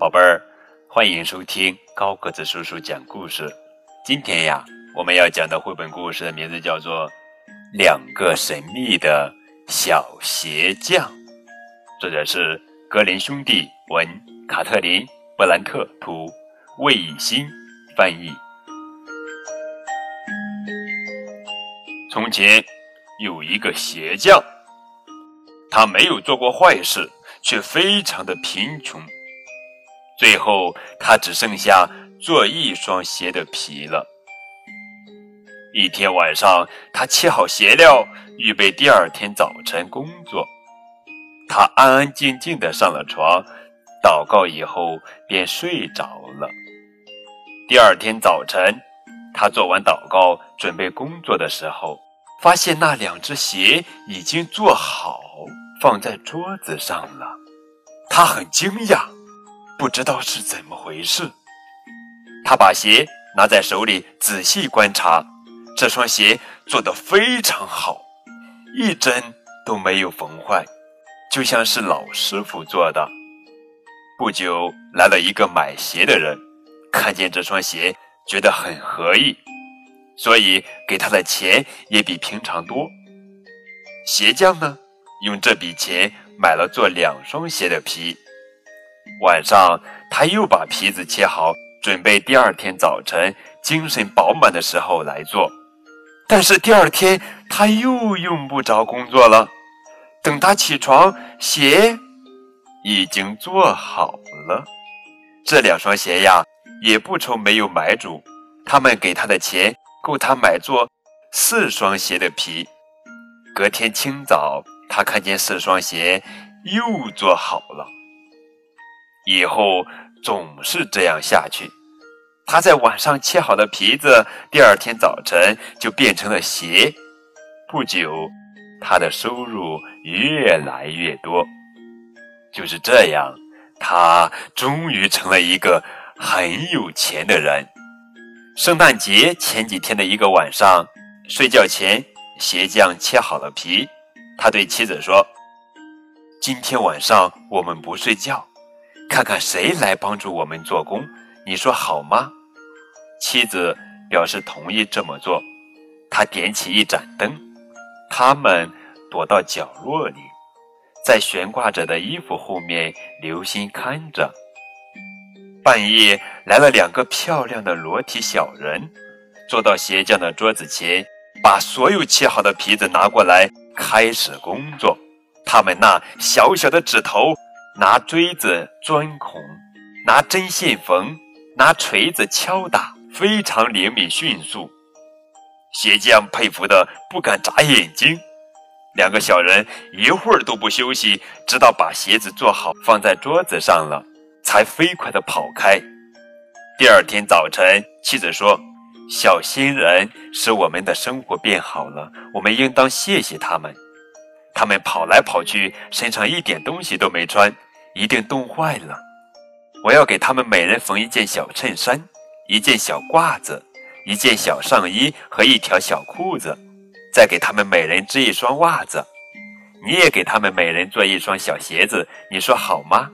宝贝儿，欢迎收听高个子叔叔讲故事。今天呀，我们要讲的绘本故事的名字叫做《两个神秘的小鞋匠》，作者是格林兄弟文，卡特琳·布兰特图，魏以新翻译。从前有一个鞋匠，他没有做过坏事，却非常的贫穷。最后，他只剩下做一双鞋的皮了。一天晚上，他切好鞋料，预备第二天早晨工作。他安安静静的上了床，祷告以后便睡着了。第二天早晨，他做完祷告，准备工作的时候，发现那两只鞋已经做好，放在桌子上了。他很惊讶。不知道是怎么回事，他把鞋拿在手里仔细观察，这双鞋做得非常好，一针都没有缝坏，就像是老师傅做的。不久来了一个买鞋的人，看见这双鞋觉得很合意，所以给他的钱也比平常多。鞋匠呢，用这笔钱买了做两双鞋的皮。晚上，他又把皮子切好，准备第二天早晨精神饱满的时候来做。但是第二天他又用不着工作了。等他起床，鞋已经做好了。这两双鞋呀，也不愁没有买主。他们给他的钱够他买做四双鞋的皮。隔天清早，他看见四双鞋又做好了。以后总是这样下去。他在晚上切好的皮子，第二天早晨就变成了鞋。不久，他的收入越来越多。就是这样，他终于成了一个很有钱的人。圣诞节前几天的一个晚上，睡觉前，鞋匠切好了皮。他对妻子说：“今天晚上我们不睡觉。”看看谁来帮助我们做工，你说好吗？妻子表示同意这么做。他点起一盏灯，他们躲到角落里，在悬挂着的衣服后面留心看着。半夜来了两个漂亮的裸体小人，坐到鞋匠的桌子前，把所有切好的皮子拿过来，开始工作。他们那小小的指头。拿锥子钻孔，拿针线缝，拿锤子敲打，非常灵敏迅速。鞋匠佩服的不敢眨眼睛。两个小人一会儿都不休息，直到把鞋子做好放在桌子上了，才飞快的跑开。第二天早晨，妻子说：“小新人使我们的生活变好了，我们应当谢谢他们。”他们跑来跑去，身上一点东西都没穿，一定冻坏了。我要给他们每人缝一件小衬衫、一件小褂子、一件小上衣和一条小裤子，再给他们每人织一双袜子。你也给他们每人做一双小鞋子，你说好吗？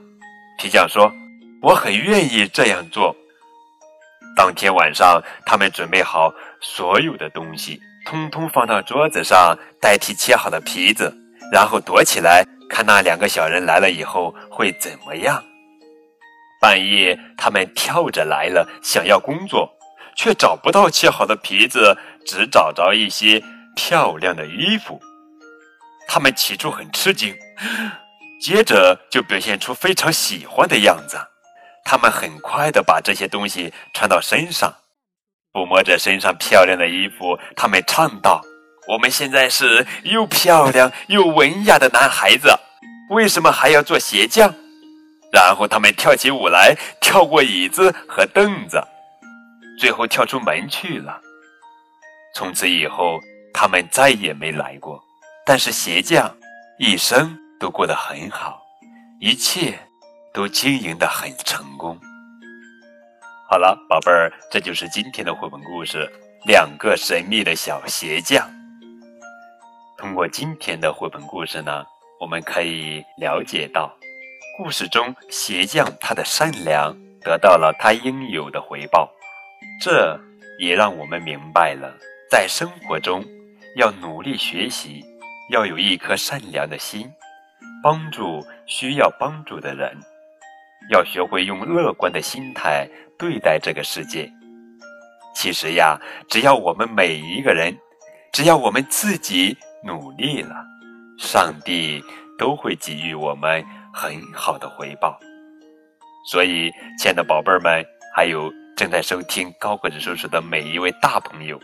皮匠说：“我很愿意这样做。”当天晚上，他们准备好所有的东西，通通放到桌子上，代替切好的皮子。然后躲起来，看那两个小人来了以后会怎么样。半夜，他们跳着来了，想要工作，却找不到切好的皮子，只找着一些漂亮的衣服。他们起初很吃惊，接着就表现出非常喜欢的样子。他们很快的把这些东西穿到身上，抚摸着身上漂亮的衣服，他们唱道。我们现在是又漂亮又文雅的男孩子，为什么还要做鞋匠？然后他们跳起舞来，跳过椅子和凳子，最后跳出门去了。从此以后，他们再也没来过。但是鞋匠一生都过得很好，一切都经营得很成功。好了，宝贝儿，这就是今天的绘本故事《两个神秘的小鞋匠》。通过今天的绘本故事呢，我们可以了解到，故事中鞋匠他的善良得到了他应有的回报，这也让我们明白了，在生活中要努力学习，要有一颗善良的心，帮助需要帮助的人，要学会用乐观的心态对待这个世界。其实呀，只要我们每一个人，只要我们自己努力了，上帝都会给予我们很好的回报。所以，亲爱的宝贝儿们，还有正在收听高个子叔叔的每一位大朋友，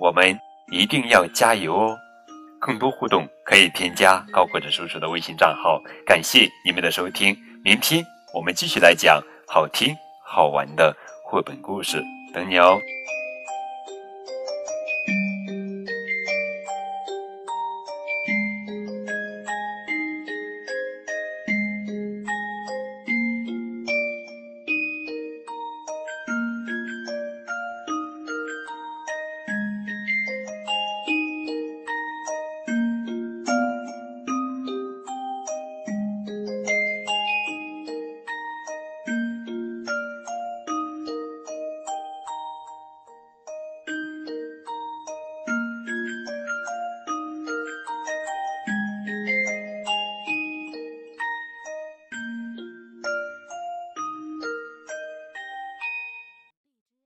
我们一定要加油哦！更多互动可以添加高个子叔叔的微信账号。感谢你们的收听，明天我们继续来讲好听好玩的绘本故事。等你哦。